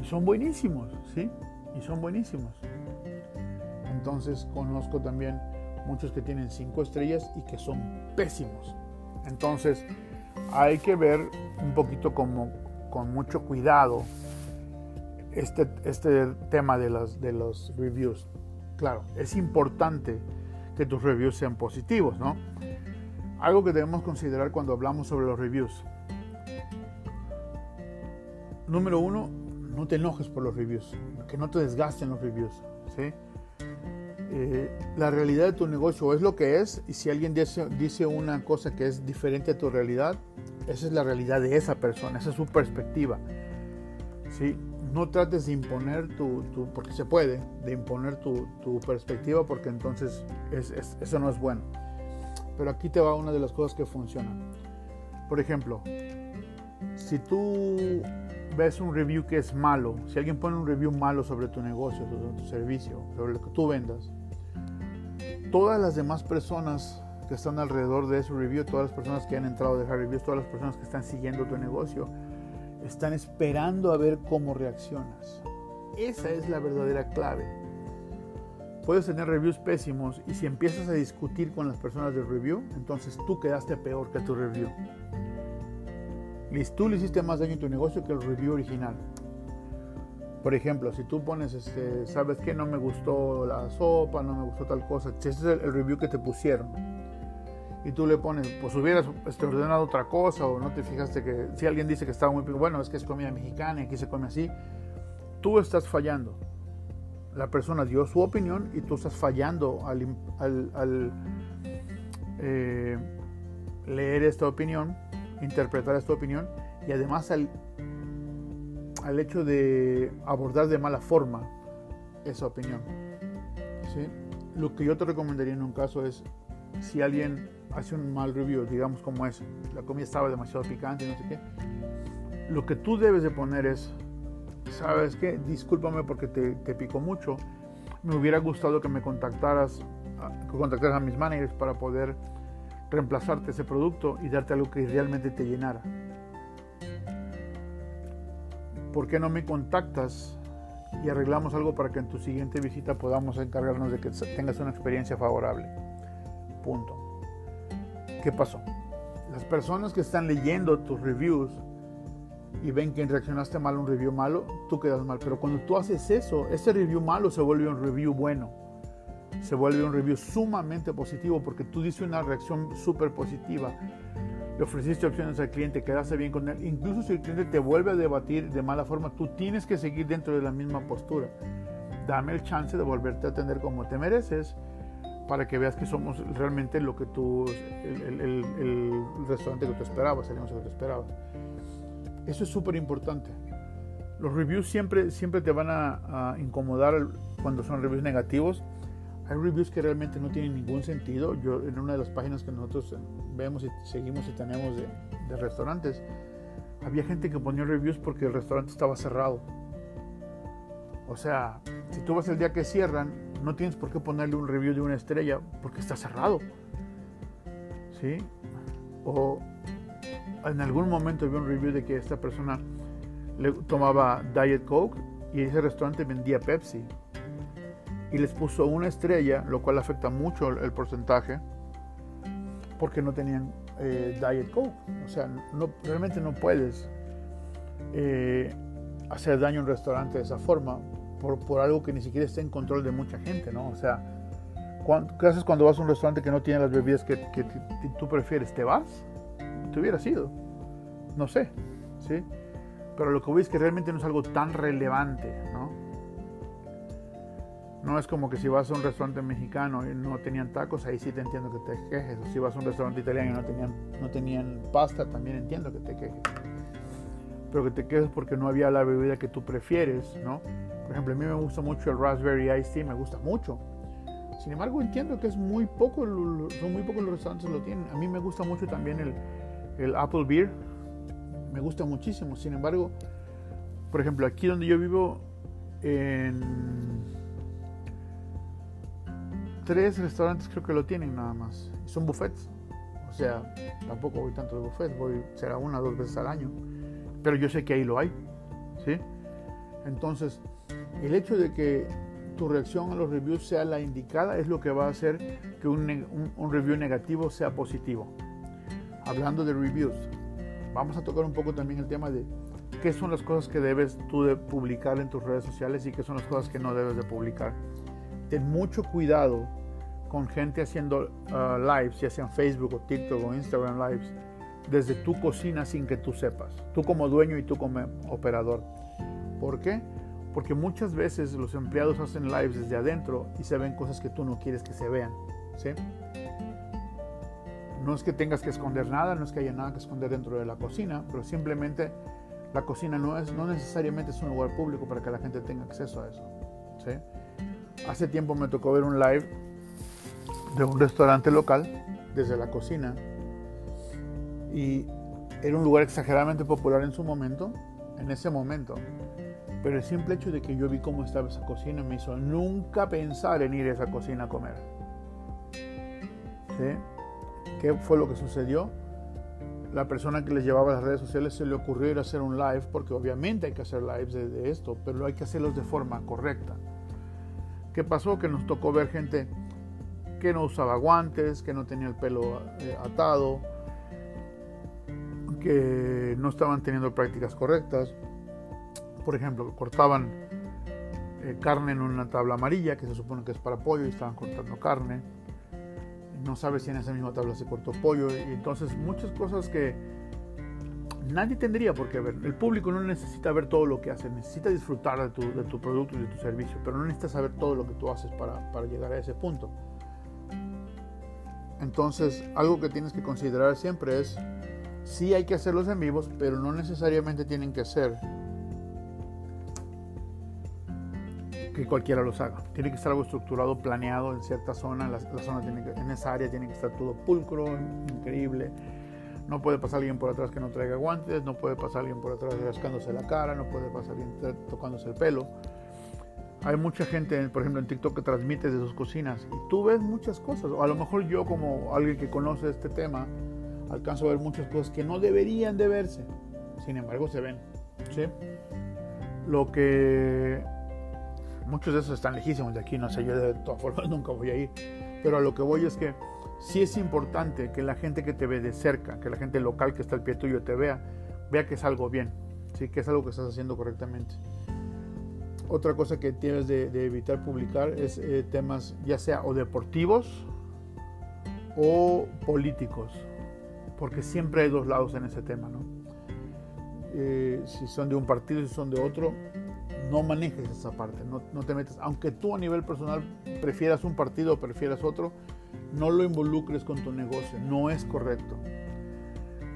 y son buenísimos, ¿sí? Y son buenísimos. Entonces conozco también muchos que tienen cinco estrellas y que son pésimos. Entonces hay que ver un poquito como con mucho cuidado este, este tema de de los reviews. Claro, es importante que tus reviews sean positivos, ¿no? Algo que debemos considerar cuando hablamos sobre los reviews. Número uno, no te enojes por los reviews, que no te desgasten los reviews, ¿sí? Eh, la realidad de tu negocio es lo que es y si alguien dice, dice una cosa que es diferente a tu realidad, esa es la realidad de esa persona, esa es su perspectiva. ¿sí? No trates de imponer tu, porque se puede, de imponer tu, tu perspectiva porque entonces es, eso no es bueno. Pero aquí te va una de las cosas que funcionan. Por ejemplo, si tú ves un review que es malo, si alguien pone un review malo sobre tu negocio, sobre tu servicio, sobre lo que tú vendas, todas las demás personas que están alrededor de ese review, todas las personas que han entrado a dejar reviews, todas las personas que están siguiendo tu negocio, están esperando a ver cómo reaccionas. Esa es la verdadera clave. Puedes tener reviews pésimos y si empiezas a discutir con las personas del review, entonces tú quedaste peor que tu review. Tú le hiciste más daño a tu negocio que el review original. Por ejemplo, si tú pones, este, sabes que no me gustó la sopa, no me gustó tal cosa, ese es el, review que te pusieron. y tú le pones, pues hubieras este, ordenado otra cosa o no te fijaste que si alguien dice que estaba muy bueno, es que es comida mexicana y aquí se come así, tú estás fallando. La persona dio su opinión y tú estás fallando al, eh, leer esta opinión, interpretar esta opinión y además al, al hecho de abordar de mala forma esa opinión. Lo que yo te recomendaría en un caso es si alguien hace un mal review, digamos como es, la comida estaba demasiado picante no sé qué, lo que tú debes de poner es, ¿sabes qué? Discúlpame porque te, te picó mucho, me hubiera gustado que me contactaras, que contactaras a mis managers para poder reemplazarte ese producto y darte algo que realmente te llenara. ¿Por qué no me contactas y arreglamos algo para que en tu siguiente visita podamos encargarnos de que tengas una experiencia favorable? Punto. ¿Qué pasó? Las personas que están leyendo tus reviews y ven que reaccionaste mal a un review malo, tú quedas mal. Pero cuando tú haces eso, ese review malo se vuelve un review bueno. Se vuelve un review sumamente positivo porque tú dices una reacción súper positiva. Le ofreciste opciones al cliente, quedaste bien con él. Incluso si el cliente te vuelve a debatir de mala forma, tú tienes que seguir dentro de la misma postura. Dame el chance de volverte a atender como te mereces para que veas que somos realmente lo que tú, el, restaurante que tú esperabas, el negocio que tú esperabas. Eso es súper importante. Los reviews siempre, siempre te van a, incomodar cuando son reviews negativos. Hay reviews que realmente no tienen ningún sentido. Yo en una de las páginas que nosotros vemos y seguimos y tenemos de, de restaurantes, había gente que ponía reviews porque el restaurante estaba cerrado. O sea, si tú vas el día que cierran, no tienes por qué ponerle un review de una estrella porque está cerrado. ¿Sí? O en algún momento vi un review de que esta persona le tomaba Diet Coke y ese restaurante vendía Pepsi. Y les puso una estrella, lo cual afecta mucho el, porcentaje, porque no tenían eh, Diet Coke. O sea, no, realmente no puedes eh, hacer daño a un restaurante de esa forma por, algo que ni siquiera está en control de mucha gente, ¿no? O sea, ¿qué haces cuando vas a un restaurante que no tiene las bebidas que, tú prefieres? ¿Te vas? Te hubiera sido. No sé, ¿sí? Pero lo que voy es que realmente no es algo tan relevante, ¿no? No es como que si vas a un restaurante mexicano y no tenían tacos, ahí sí te entiendo que te quejes. Si vas a un restaurante italiano y no tenían, no tenían pasta, también entiendo que te quejes. Pero que te quejes porque no había la bebida que tú prefieres, ¿no? Por ejemplo, a mí me gusta mucho el Raspberry Ice Tea, me gusta mucho. Sin embargo, entiendo que es muy poco, son muy pocos los restaurantes que lo tienen. A mí me gusta mucho también el, el Apple Beer, me gusta muchísimo. Sin embargo, por ejemplo, aquí donde yo vivo, en tres restaurantes creo que lo tienen nada más. Son buffets. O sea, tampoco voy tanto de buffets, voy será una o dos veces al año. Pero yo sé que ahí lo hay. ¿sí? Entonces, el hecho de que tu reacción a los reviews sea la indicada es lo que va a hacer que un, review negativo sea positivo. Hablando de reviews, vamos a tocar un poco también el tema de qué son las cosas que debes tú de publicar en tus redes sociales y qué son las cosas que no debes de publicar. Ten mucho cuidado con gente haciendo uh, lives, ya sean Facebook o TikTok o Instagram lives, desde tu cocina sin que tú sepas. Tú como dueño y tú como operador. ¿Por qué? Porque muchas veces los empleados hacen lives desde adentro y se ven cosas que tú no quieres que se vean. ¿sí? No es que tengas que esconder nada, no es que haya nada que esconder dentro de la cocina, pero simplemente la cocina no, es, no necesariamente es un lugar público para que la gente tenga acceso a eso. ¿sí? Hace tiempo me tocó ver un live de un restaurante local desde la cocina y era un lugar exageradamente popular en su momento, en ese momento. Pero el simple hecho de que yo vi cómo estaba esa cocina me hizo nunca pensar en ir a esa cocina a comer. ¿Sí? ¿Qué fue lo que sucedió? La persona que les llevaba las redes sociales se le ocurrió ir a hacer un live, porque obviamente hay que hacer lives de, esto, pero hay que hacerlos de forma correcta. ¿Qué pasó? Que nos tocó ver gente que no usaba guantes, que no tenía el pelo eh, atado, que no estaban teniendo prácticas correctas, por ejemplo, cortaban eh, carne en una tabla amarilla, que se supone que es para pollo, y estaban cortando carne. no sabes si en esa misma tabla se cortó pollo. Y entonces muchas cosas que nadie tendría por qué ver. El público no necesita ver todo lo que haces, necesita disfrutar de tu, de tu producto y de tu servicio, pero no necesita saber todo lo que tú haces para, para llegar a ese punto. Entonces, algo que tienes que considerar siempre es, sí hay que hacerlos en vivos, pero no necesariamente tienen que ser que cualquiera los haga. Tiene que estar algo estructurado, planeado en cierta zona. La, zona tiene que, en esa área tiene que estar todo pulcro, increíble. No puede pasar alguien por atrás que no traiga guantes, no puede pasar alguien por atrás rascándose la cara, no puede pasar alguien tocándose el pelo. Hay mucha gente, por ejemplo, en TikTok que transmite de sus cocinas y tú ves muchas cosas. O a lo mejor yo como alguien que conoce este tema, alcanzo a ver muchas cosas que no deberían de verse. Sin embargo, se ven. ¿sí? Lo que muchos de esos están lejísimos de aquí, no sé, yo de todas formas [LAUGHS] nunca voy a ir. Pero a lo que voy es que sí es importante que la gente que te ve de cerca, que la gente local que está al pie tuyo te vea, vea que es algo bien, ¿sí? que es algo que estás haciendo correctamente. Otra cosa que tienes de, evitar publicar es eh, temas ya sea o deportivos o políticos, porque siempre hay dos lados en ese tema. ¿no? Eh, si son de un partido, si son de otro, no manejes esa parte, no, no, te metes, aunque tú a nivel personal prefieras un partido o prefieras otro, no lo involucres con tu negocio, no es correcto.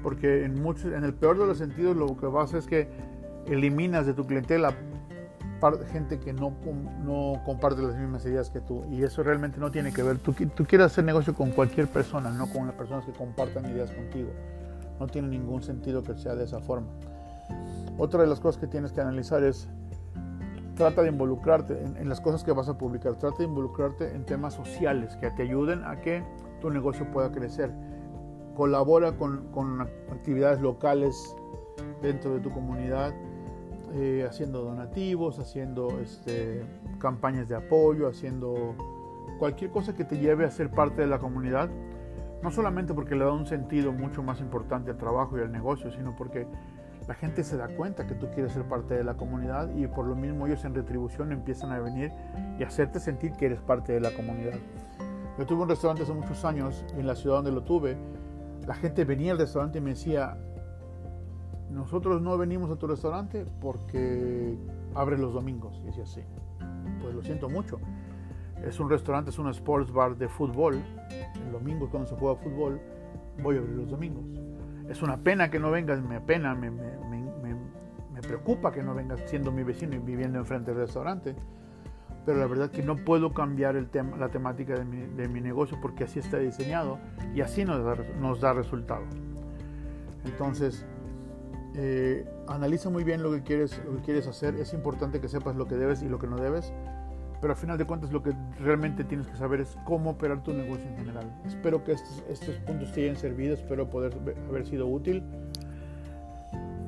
Porque en, muchos, en el peor de los sentidos lo que vas es que eliminas de tu clientela gente que no, no comparte las mismas ideas que tú. Y eso realmente no tiene que ver. Tú, tú quieres hacer negocio con cualquier persona, no con las personas que compartan ideas contigo. No tiene ningún sentido que sea de esa forma. Otra de las cosas que tienes que analizar es trata de involucrarte en, las cosas que vas a publicar, trata de involucrarte en temas sociales que te ayuden a que tu negocio pueda crecer. Colabora con, actividades locales dentro de tu comunidad, eh, haciendo donativos, haciendo este, campañas de apoyo, haciendo cualquier cosa que te lleve a ser parte de la comunidad. No solamente porque le da un sentido mucho más importante al trabajo y al negocio, sino porque la gente se da cuenta que tú quieres ser parte de la comunidad y por lo mismo ellos en retribución empiezan a venir y hacerte sentir que eres parte de la comunidad. Yo tuve un restaurante hace muchos años en la ciudad donde lo tuve. La gente venía al restaurante y me decía, nosotros no venimos a tu restaurante porque abre los domingos. Y decía, sí, pues lo siento mucho. Es un restaurante, es un sports bar de fútbol. El domingo cuando se juega fútbol, voy a abrir los domingos es una pena que no vengas, me apena, me, me, me, preocupa que no vengas siendo mi vecino y viviendo enfrente del restaurante. Pero la verdad que no puedo cambiar el tema, la temática de mi, de mi, negocio porque así está diseñado y así nos da, nos da resultado. Entonces, eh, analiza muy bien lo que, quieres, lo que quieres hacer. Es importante que sepas lo que debes y lo que no debes pero al final de cuentas lo que realmente tienes que saber es cómo operar tu negocio en general. Espero que estos, estos puntos te hayan servido, espero poder haber sido útil,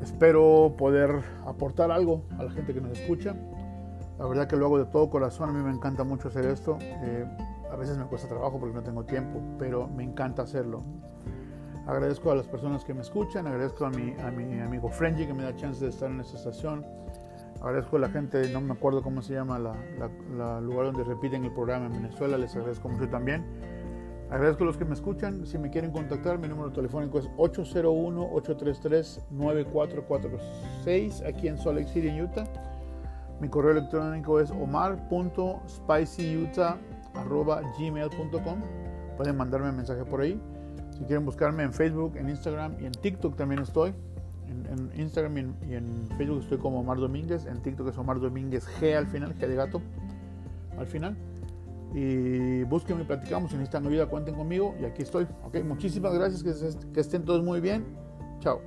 espero poder aportar algo a la gente que nos escucha. La verdad que lo hago de todo corazón, a mí me encanta mucho hacer esto. Eh, a veces me cuesta trabajo porque no tengo tiempo, pero me encanta hacerlo. Agradezco a las personas que me escuchan, agradezco a mi, a mi amigo Frenji que me da chance de estar en esta estación Agradezco a la gente, no me acuerdo cómo se llama la, lugar donde repiten el programa en Venezuela, les agradezco mucho también. Agradezco a los que me escuchan. Si me quieren contactar, mi número telefónico es 801-833-9446 aquí en Salt Lake City, en Utah. Mi correo electrónico es omar.spicyutah.gmail.com. Pueden mandarme un mensaje por ahí. Si quieren buscarme en Facebook, en Instagram y en TikTok también estoy. En, Instagram y en, Facebook estoy como Omar Domínguez. En TikTok es Omar Domínguez G al final, G de gato al final. Y búsquenme y platicamos. Si necesitan ayuda, cuenten conmigo. Y aquí estoy. Ok, muchísimas gracias. Que, que estén todos muy bien. Chao.